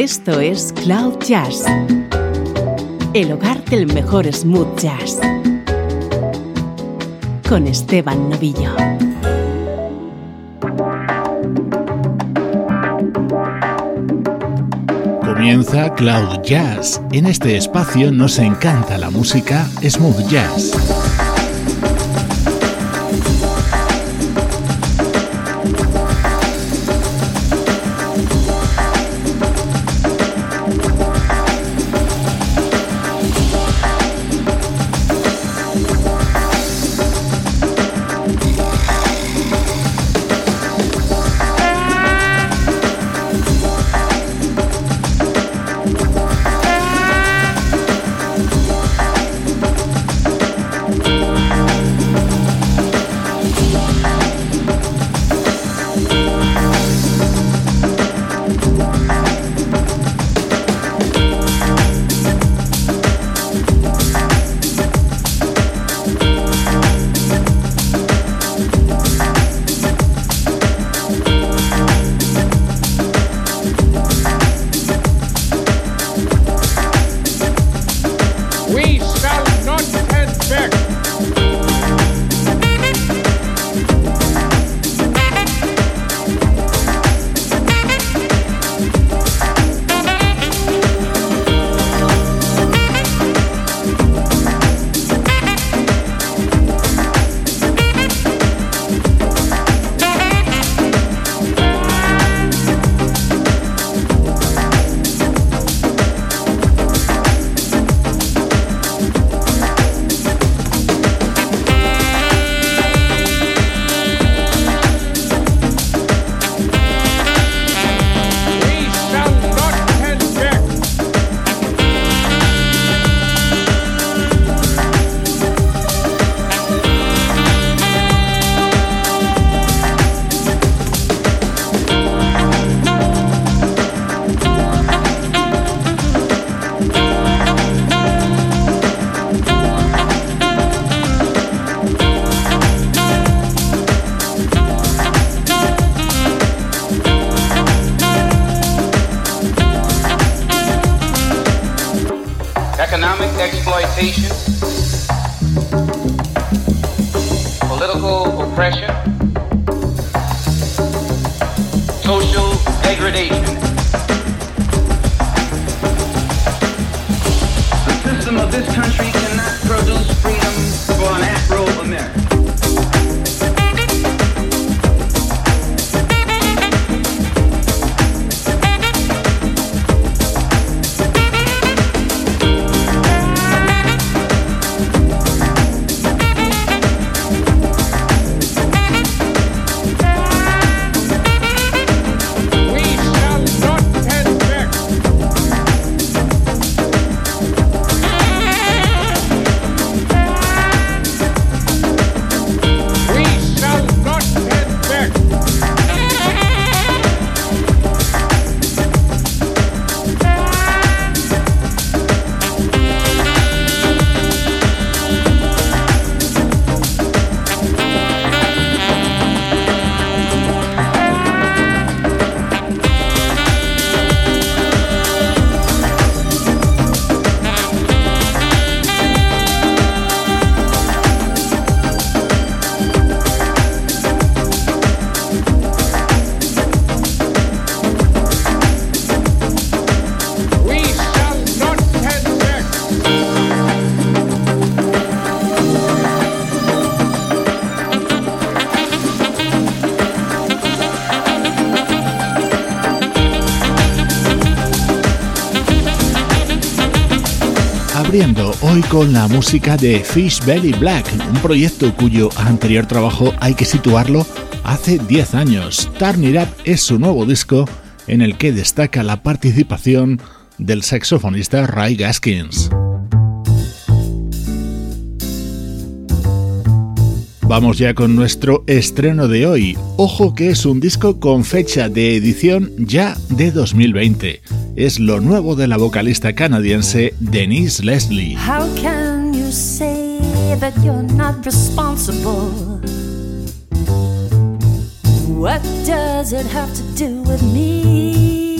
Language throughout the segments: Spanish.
Esto es Cloud Jazz, el hogar del mejor smooth jazz, con Esteban Novillo. Comienza Cloud Jazz. En este espacio nos encanta la música smooth jazz. Con la música de Fish Belly Black, un proyecto cuyo anterior trabajo hay que situarlo hace 10 años. Turn It Up es su nuevo disco en el que destaca la participación del saxofonista Ray Gaskins. Vamos ya con nuestro estreno de hoy. Ojo que es un disco con fecha de edición ya de 2020 es lo nuevo de la vocalista canadiense Denise Leslie. How can you say that you're not responsible? What does it have to do with me?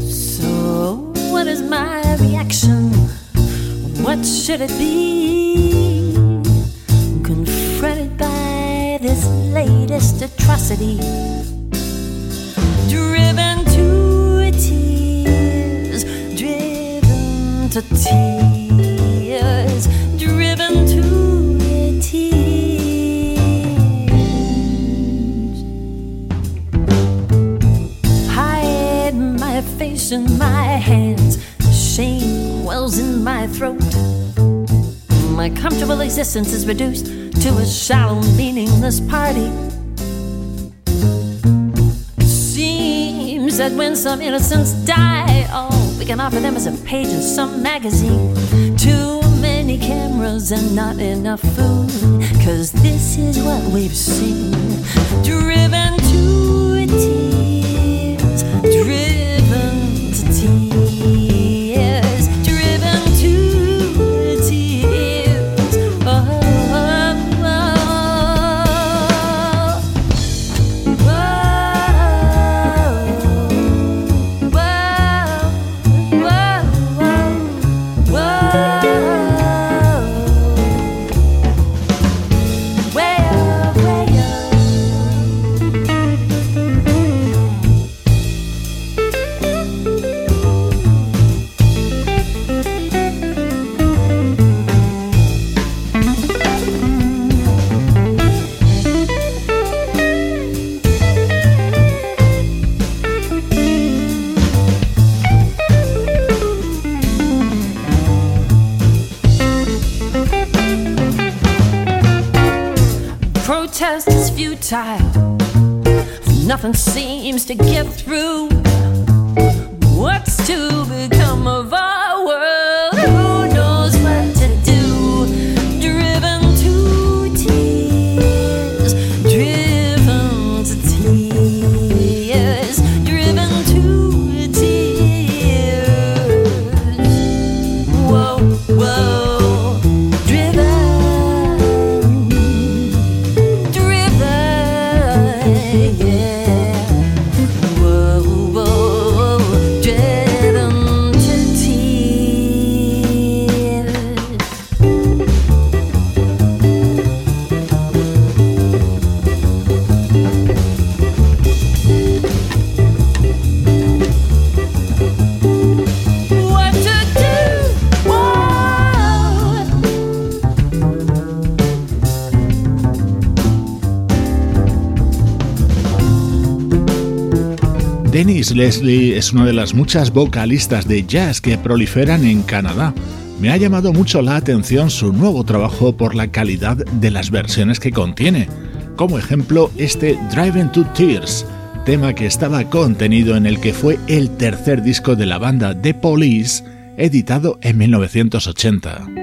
So, what is my reaction? What should it be? Confronted by this latest atrocity. To tears, driven to tears. Hide my face in my hands, shame wells in my throat. My comfortable existence is reduced to a shallow, meaningless party. Seems that when some innocents die, all we can offer them as a page in some magazine. Too many cameras and not enough food. Cause this is what we've seen. Driven to tears, driven Nothing seems to get through. Leslie es una de las muchas vocalistas de jazz que proliferan en Canadá. Me ha llamado mucho la atención su nuevo trabajo por la calidad de las versiones que contiene. Como ejemplo, este Driving to Tears, tema que estaba contenido en el que fue el tercer disco de la banda The Police, editado en 1980.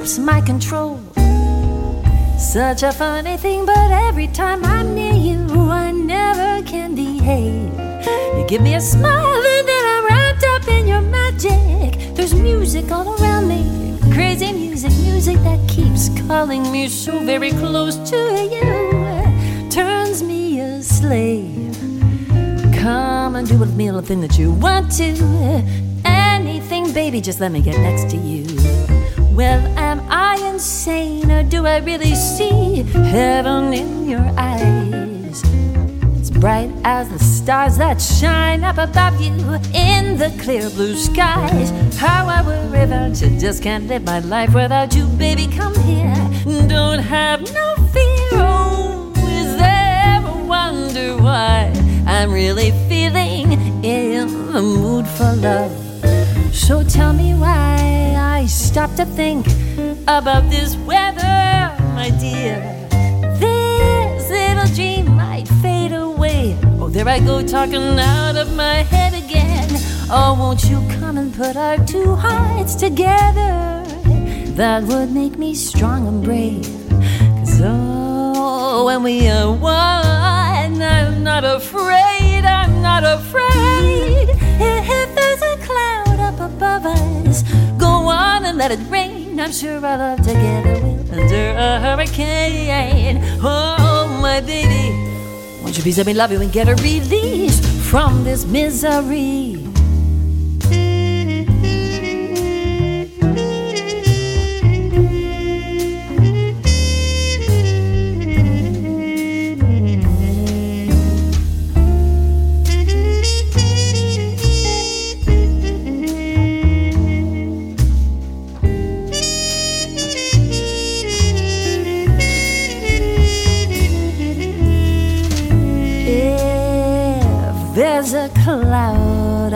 That my control. Such a funny thing, but every time I'm near you, I never can behave. You give me a smile, and then I'm wrapped up in your magic. There's music all around me, crazy music, music that keeps calling me so very close to you. Turns me a slave. Come and do with me anything that you want to. Anything, baby, just let me get next to you. Well, do I really see heaven in your eyes? It's bright as the stars that shine up above you in the clear blue skies. How I worry about you, just can't live my life without you, baby. Come here, don't have no fear. Oh, is there ever wonder why I'm really feeling in the mood for love? So tell me why I stop to think about this my This little dream might fade away. Oh, there I go talking out of my head again. Oh, won't you come and put our two hearts together? That would make me strong and brave. Cause oh, when we are one, I'm not afraid, I'm not afraid. If there's a cloud up above us, go on and let it rain. I'm sure our love together will endure a hurricane. Oh, my baby, won't you please let me love you and get a release from this misery?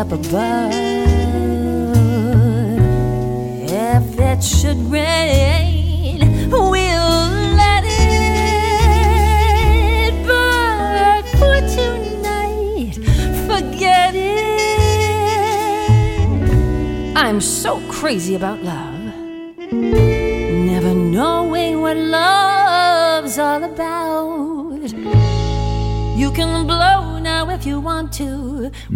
Up above. If it should rain, we'll let it. But for tonight, forget it. I'm so crazy about love. Never knowing what love's all about. You can blow now if you want to.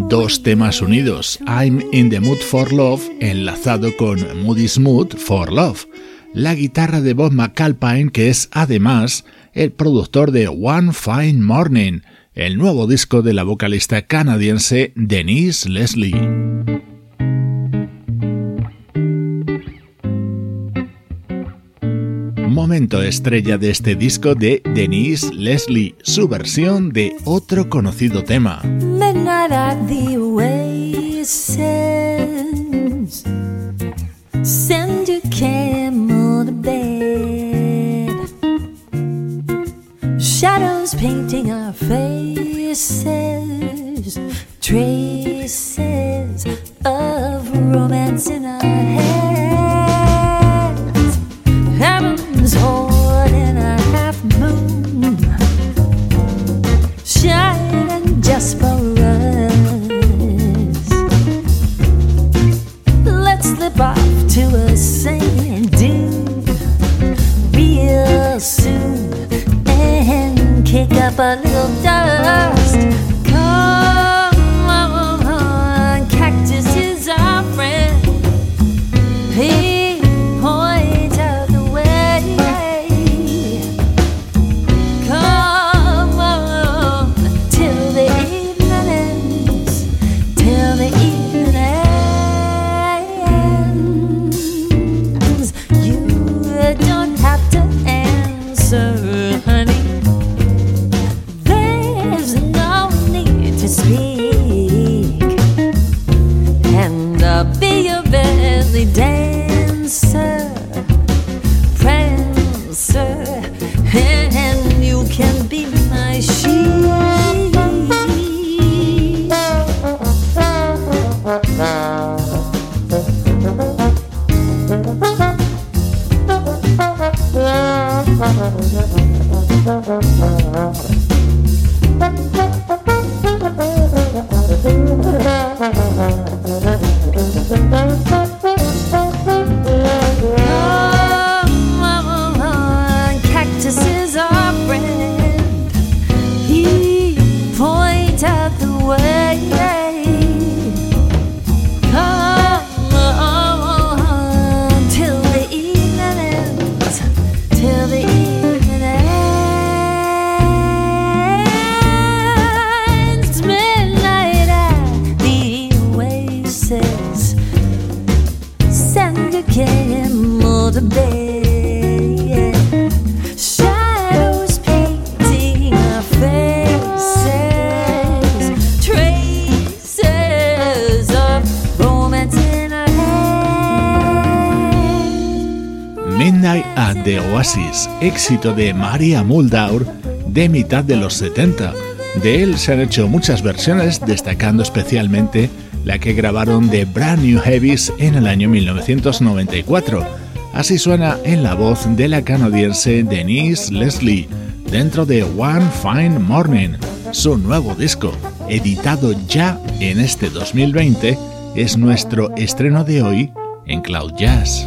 Dos temas unidos, I'm in the Mood for Love, enlazado con Moody's Mood for Love. La guitarra de Bob McAlpine, que es además el productor de One Fine Morning, el nuevo disco de la vocalista canadiense Denise Leslie. Momento estrella de este disco de Denise Leslie, su versión de otro conocido tema. Shadows painting our faces. Traces of romance in our heads. Éxito de Maria Muldaur de mitad de los 70. De él se han hecho muchas versiones, destacando especialmente la que grabaron de Brand New Heavies en el año 1994. Así suena en la voz de la canadiense Denise Leslie, dentro de One Fine Morning, su nuevo disco, editado ya en este 2020, es nuestro estreno de hoy en Cloud Jazz.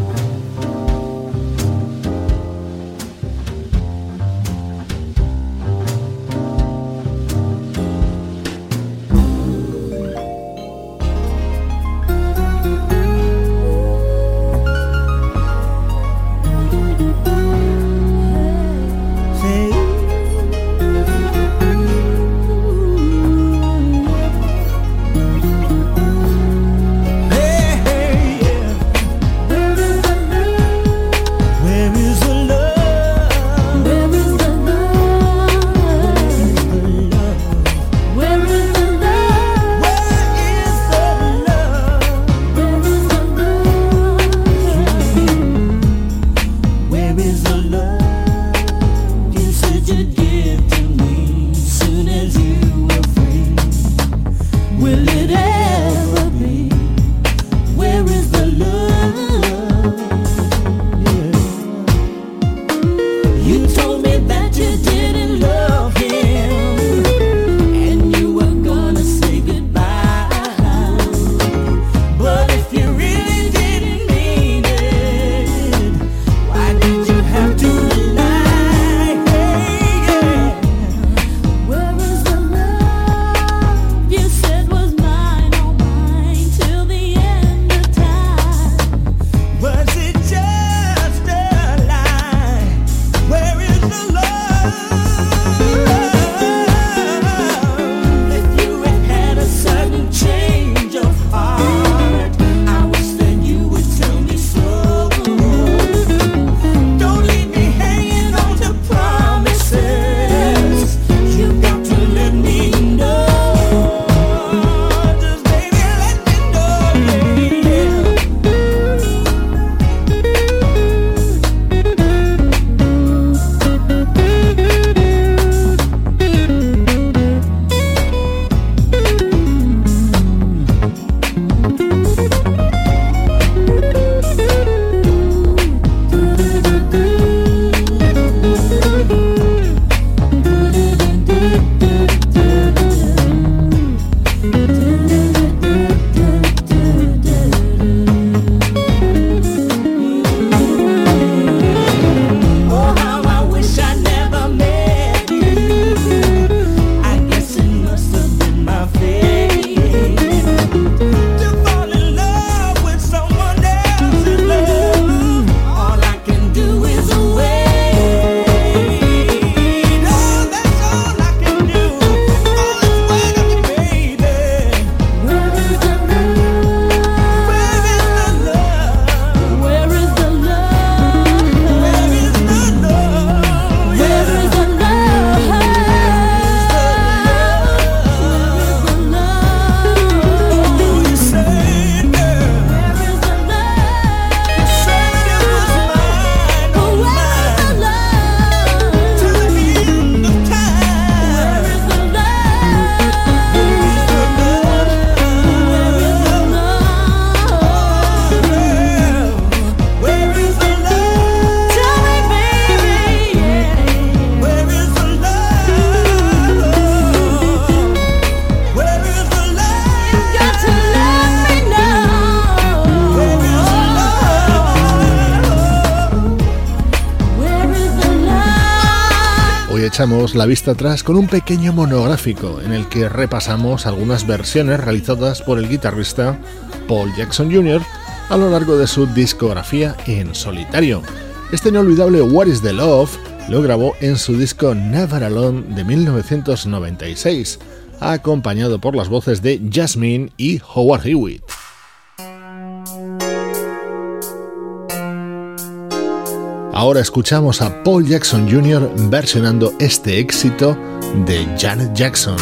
La vista atrás con un pequeño monográfico en el que repasamos algunas versiones realizadas por el guitarrista Paul Jackson Jr. a lo largo de su discografía en solitario. Este inolvidable What is the Love lo grabó en su disco Never Alone de 1996, acompañado por las voces de Jasmine y Howard Hewitt. Ahora escuchamos a Paul Jackson Jr. versionando este éxito de Janet Jackson.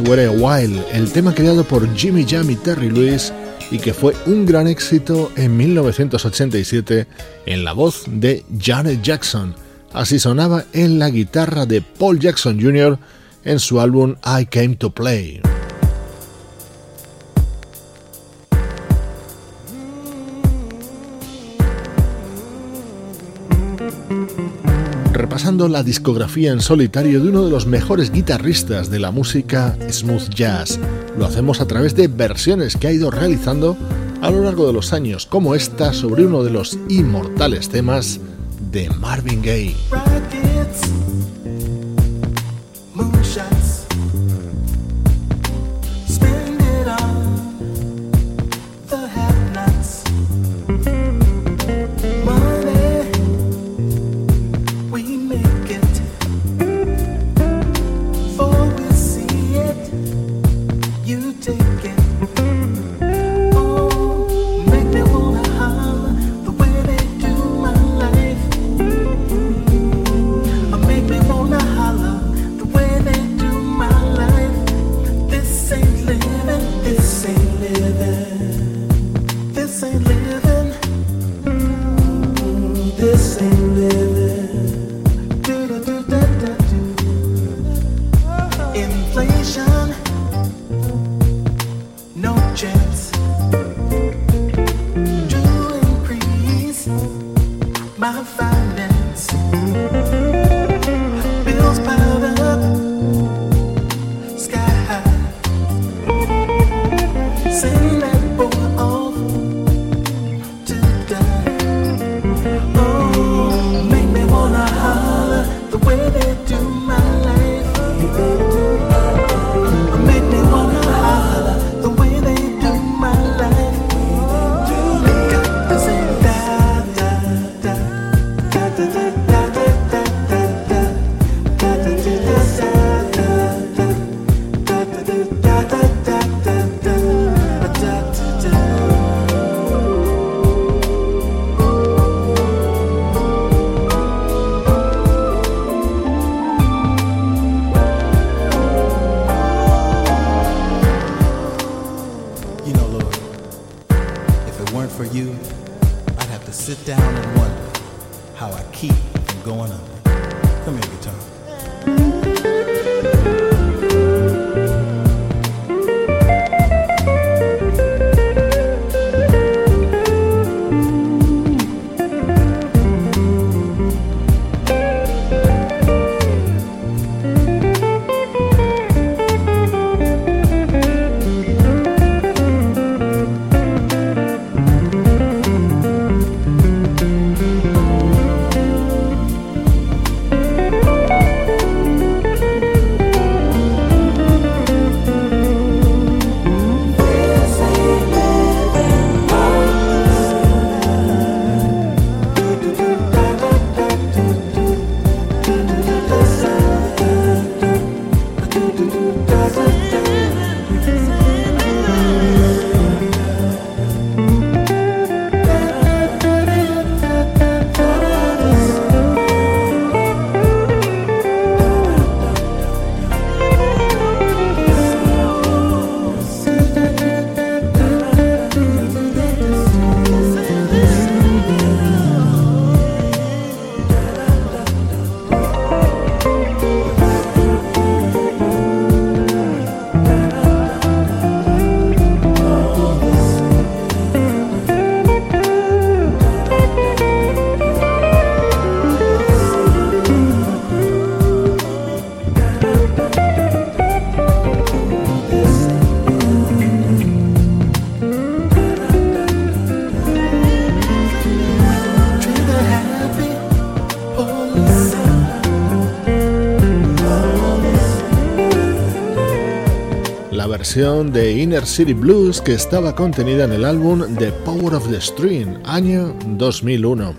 Wear a While, el tema creado por Jimmy Jam y Terry Lewis y que fue un gran éxito en 1987 en la voz de Janet Jackson. Así sonaba en la guitarra de Paul Jackson Jr. en su álbum I Came to Play. La discografía en solitario de uno de los mejores guitarristas de la música smooth jazz. Lo hacemos a través de versiones que ha ido realizando a lo largo de los años, como esta sobre uno de los inmortales temas de Marvin Gaye. De Inner City Blues que estaba contenida en el álbum The Power of the String, año 2001.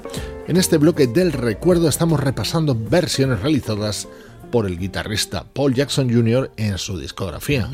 En este bloque del recuerdo estamos repasando versiones realizadas por el guitarrista Paul Jackson Jr. en su discografía.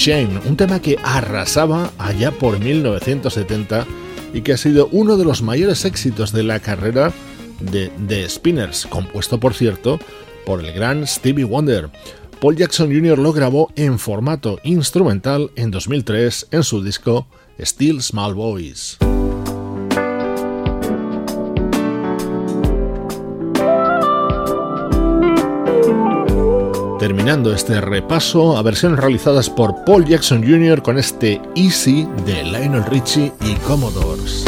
A Shane, un tema que arrasaba allá por 1970 y que ha sido uno de los mayores éxitos de la carrera de The Spinners, compuesto por cierto por el gran Stevie Wonder. Paul Jackson Jr. lo grabó en formato instrumental en 2003 en su disco Still Small Boys. Terminando este repaso a versiones realizadas por Paul Jackson Jr. con este Easy de Lionel Richie y Commodores.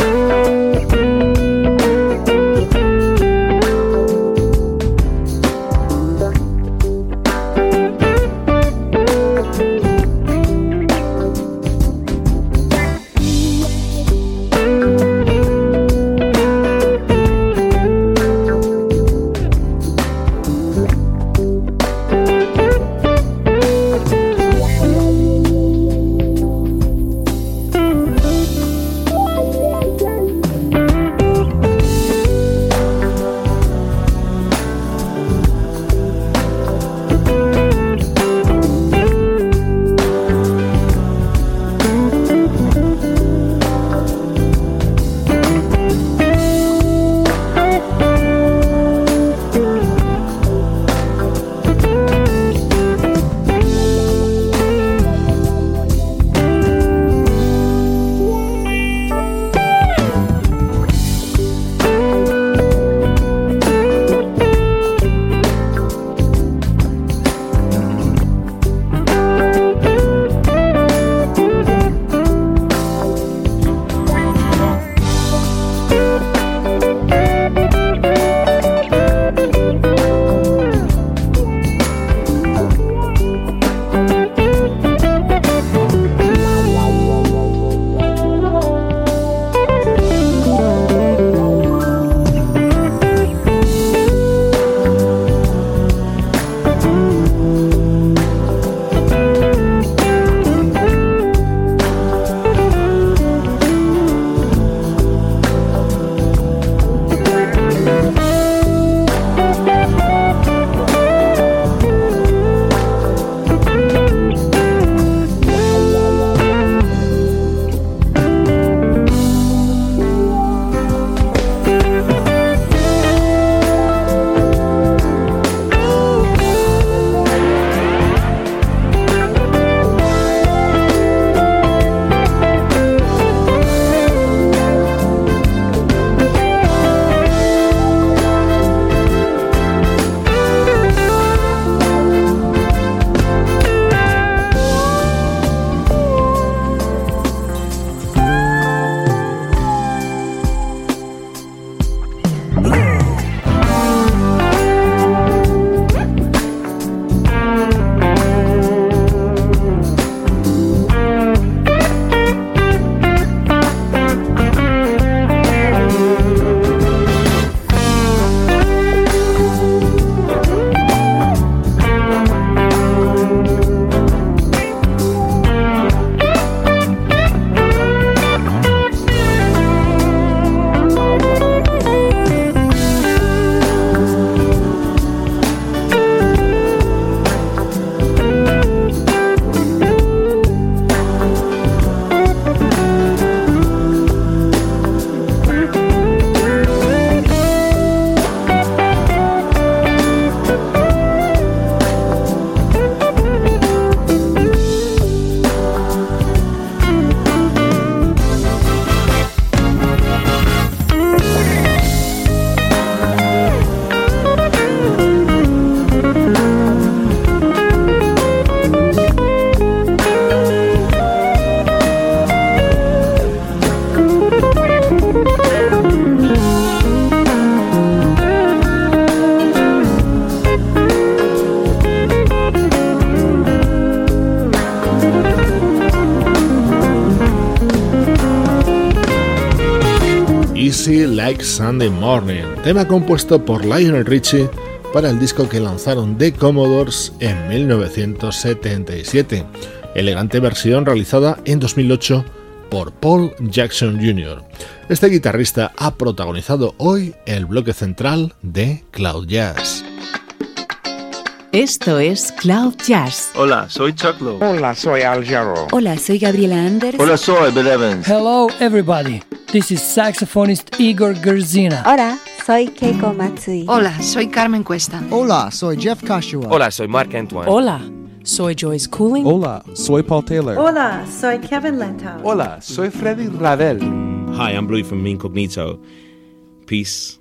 Sunday Morning, tema compuesto por Lionel Richie para el disco que lanzaron The Commodores en 1977. Elegante versión realizada en 2008 por Paul Jackson Jr. Este guitarrista ha protagonizado hoy el bloque central de Cloud Jazz. Esto es Cloud Jazz. Hola, soy Chuck Lowe. Hola, soy Al Jarreau. Hola, soy Gabriela Anders. Hola, soy Bill Evans. Hello, everybody. This is saxophonist Igor Gerzina. Hola, soy Keiko Matsui. Hola, soy Carmen Cuesta. Hola, soy Jeff Kashua. Hola, soy Mark Antoine. Hola, soy Joyce Cooling. Hola, soy Paul Taylor. Hola, soy Kevin Lentau. Hola, soy Freddy Ravel. Hi, I'm Bluey from Incognito. Peace.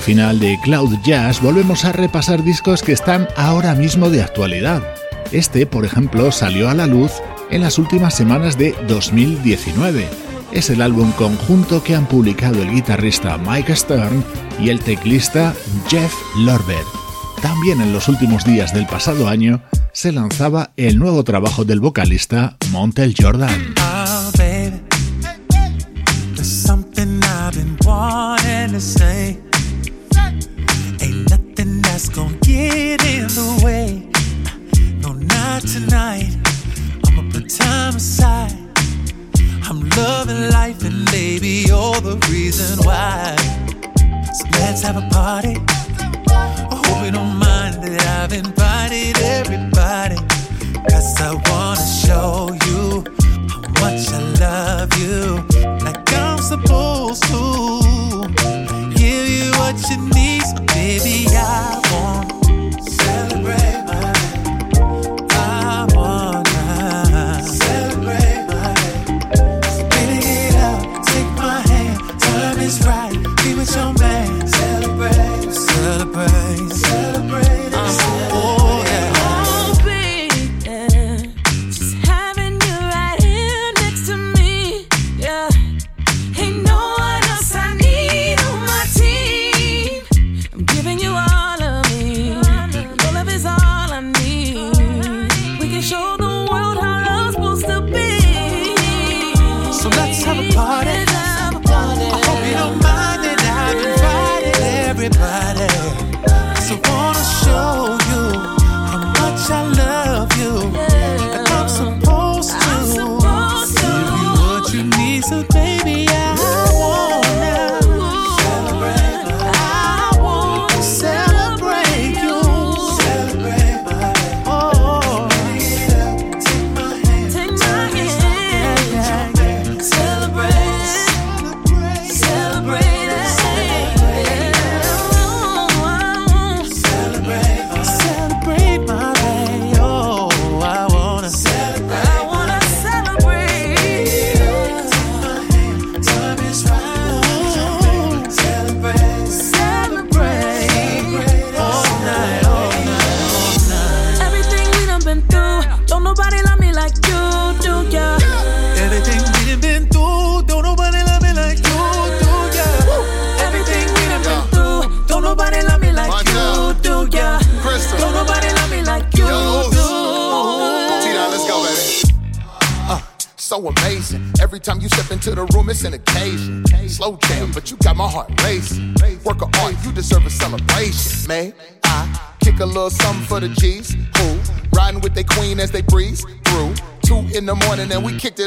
Recta final de Cloud Jazz volvemos a repasar discos que están ahora mismo de actualidad. Este, por ejemplo, salió a la luz en las últimas semanas de 2019. Es el álbum conjunto que han publicado el guitarrista Mike Stern y el teclista Jeff Lorber. También en los últimos días del pasado año se lanzaba el nuevo trabajo del vocalista Montel Jordan. Say. Ain't gonna get in the way. No, not tonight. I'ma put time aside. I'm loving life, and baby, you're the reason why. So let's have a party. I hope you don't mind that I've invited everybody. Cause I wanna show you how much I love you. Like I'm supposed to. What you need, so baby, I want celebrate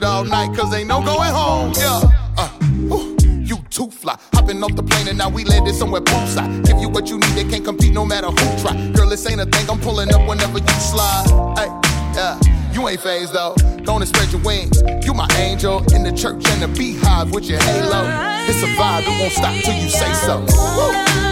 all night, cause ain't no going home. Yeah. Uh. You too fly, hopping off the plane and now we landed somewhere poolside. Give you what you need, they can't compete no matter who try. Girl, this ain't a thing, I'm pulling up whenever you slide. Hey, yeah, you ain't phased though. Don't spread your wings. You my angel in the church and the beehive with your halo. It's a vibe, it won't stop till you say so. Woo.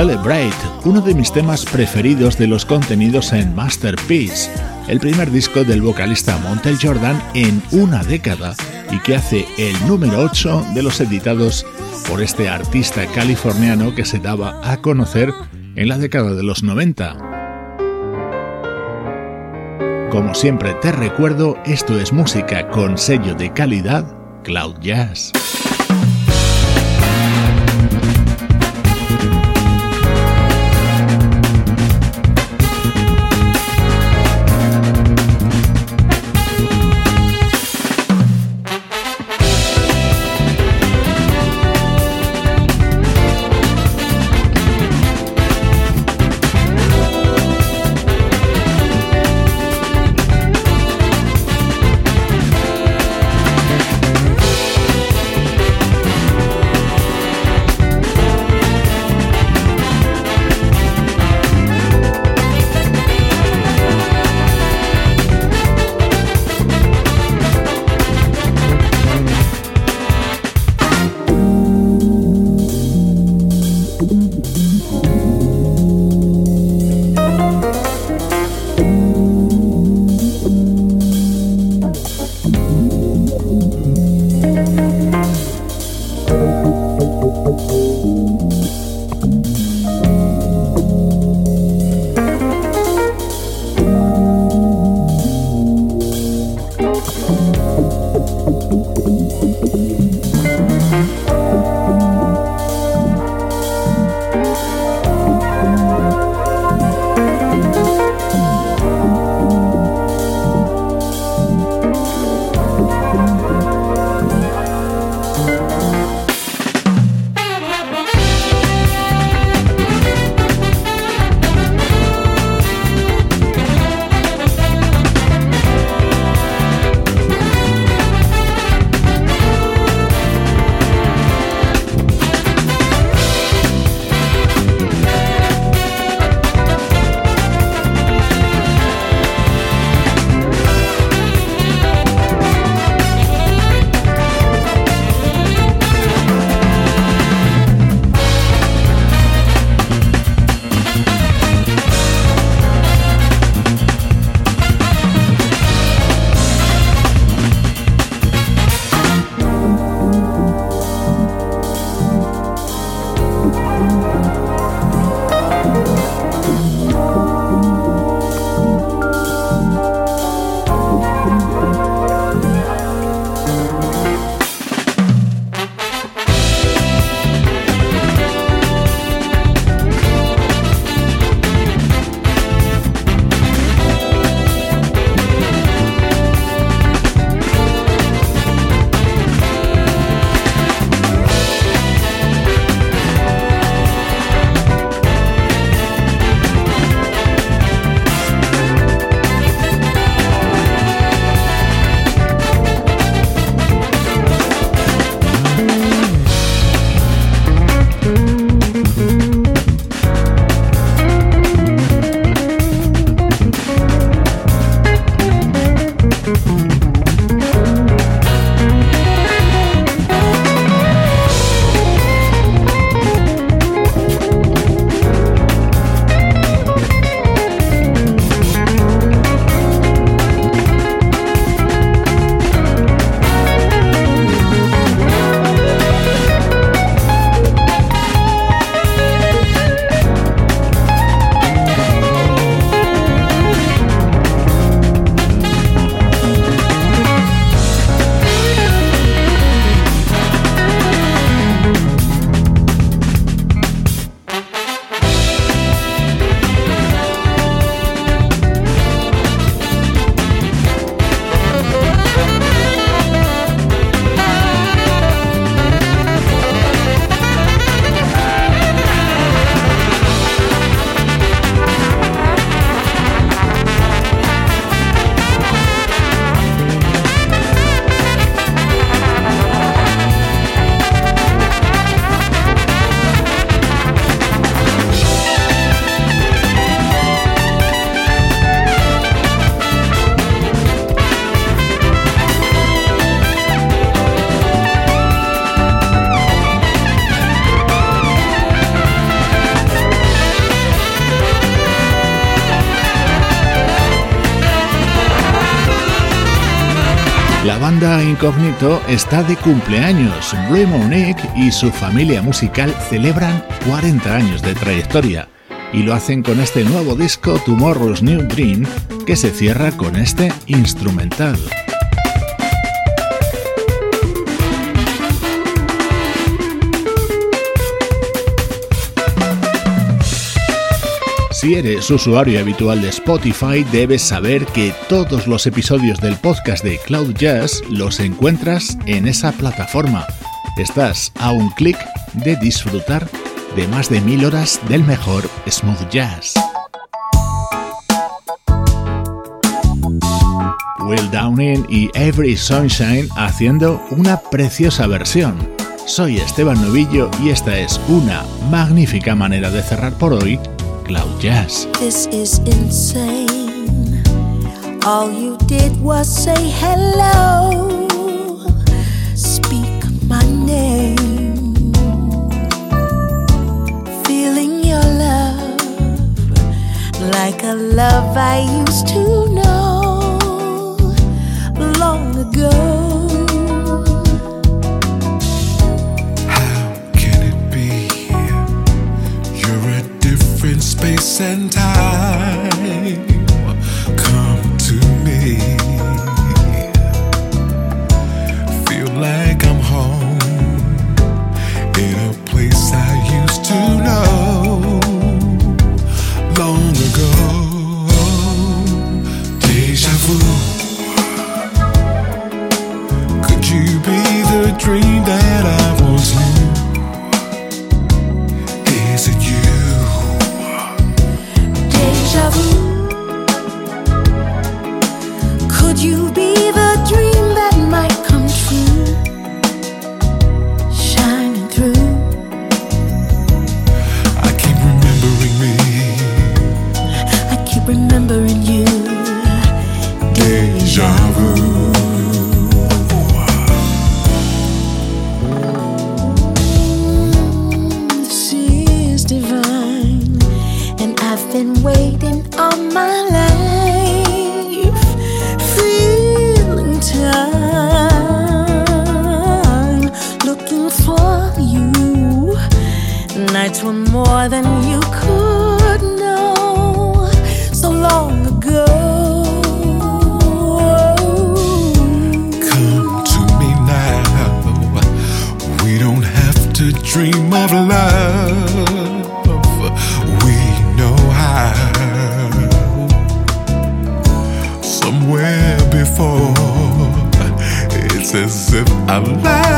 Celebrate, uno de mis temas preferidos de los contenidos en Masterpiece, el primer disco del vocalista Montel Jordan en una década y que hace el número 8 de los editados por este artista californiano que se daba a conocer en la década de los 90. Como siempre te recuerdo, esto es música con sello de calidad Cloud Jazz. Está de cumpleaños. Blue Monique y su familia musical celebran 40 años de trayectoria y lo hacen con este nuevo disco Tomorrow's New Dream que se cierra con este instrumental. Si eres usuario habitual de Spotify, debes saber que todos los episodios del podcast de Cloud Jazz los encuentras en esa plataforma. Estás a un clic de disfrutar de más de mil horas del mejor smooth jazz. Will Downing y Every Sunshine haciendo una preciosa versión. Soy Esteban Novillo y esta es una magnífica manera de cerrar por hoy Cloud Jazz. This is insane. All you did was say hello. Speak my name. Feeling your love like a love I used to know long ago. Space and time you. Deja vu. Divine, and I've been waiting all my life, feeling time, looking for you. Nights were more than you could. I'm back.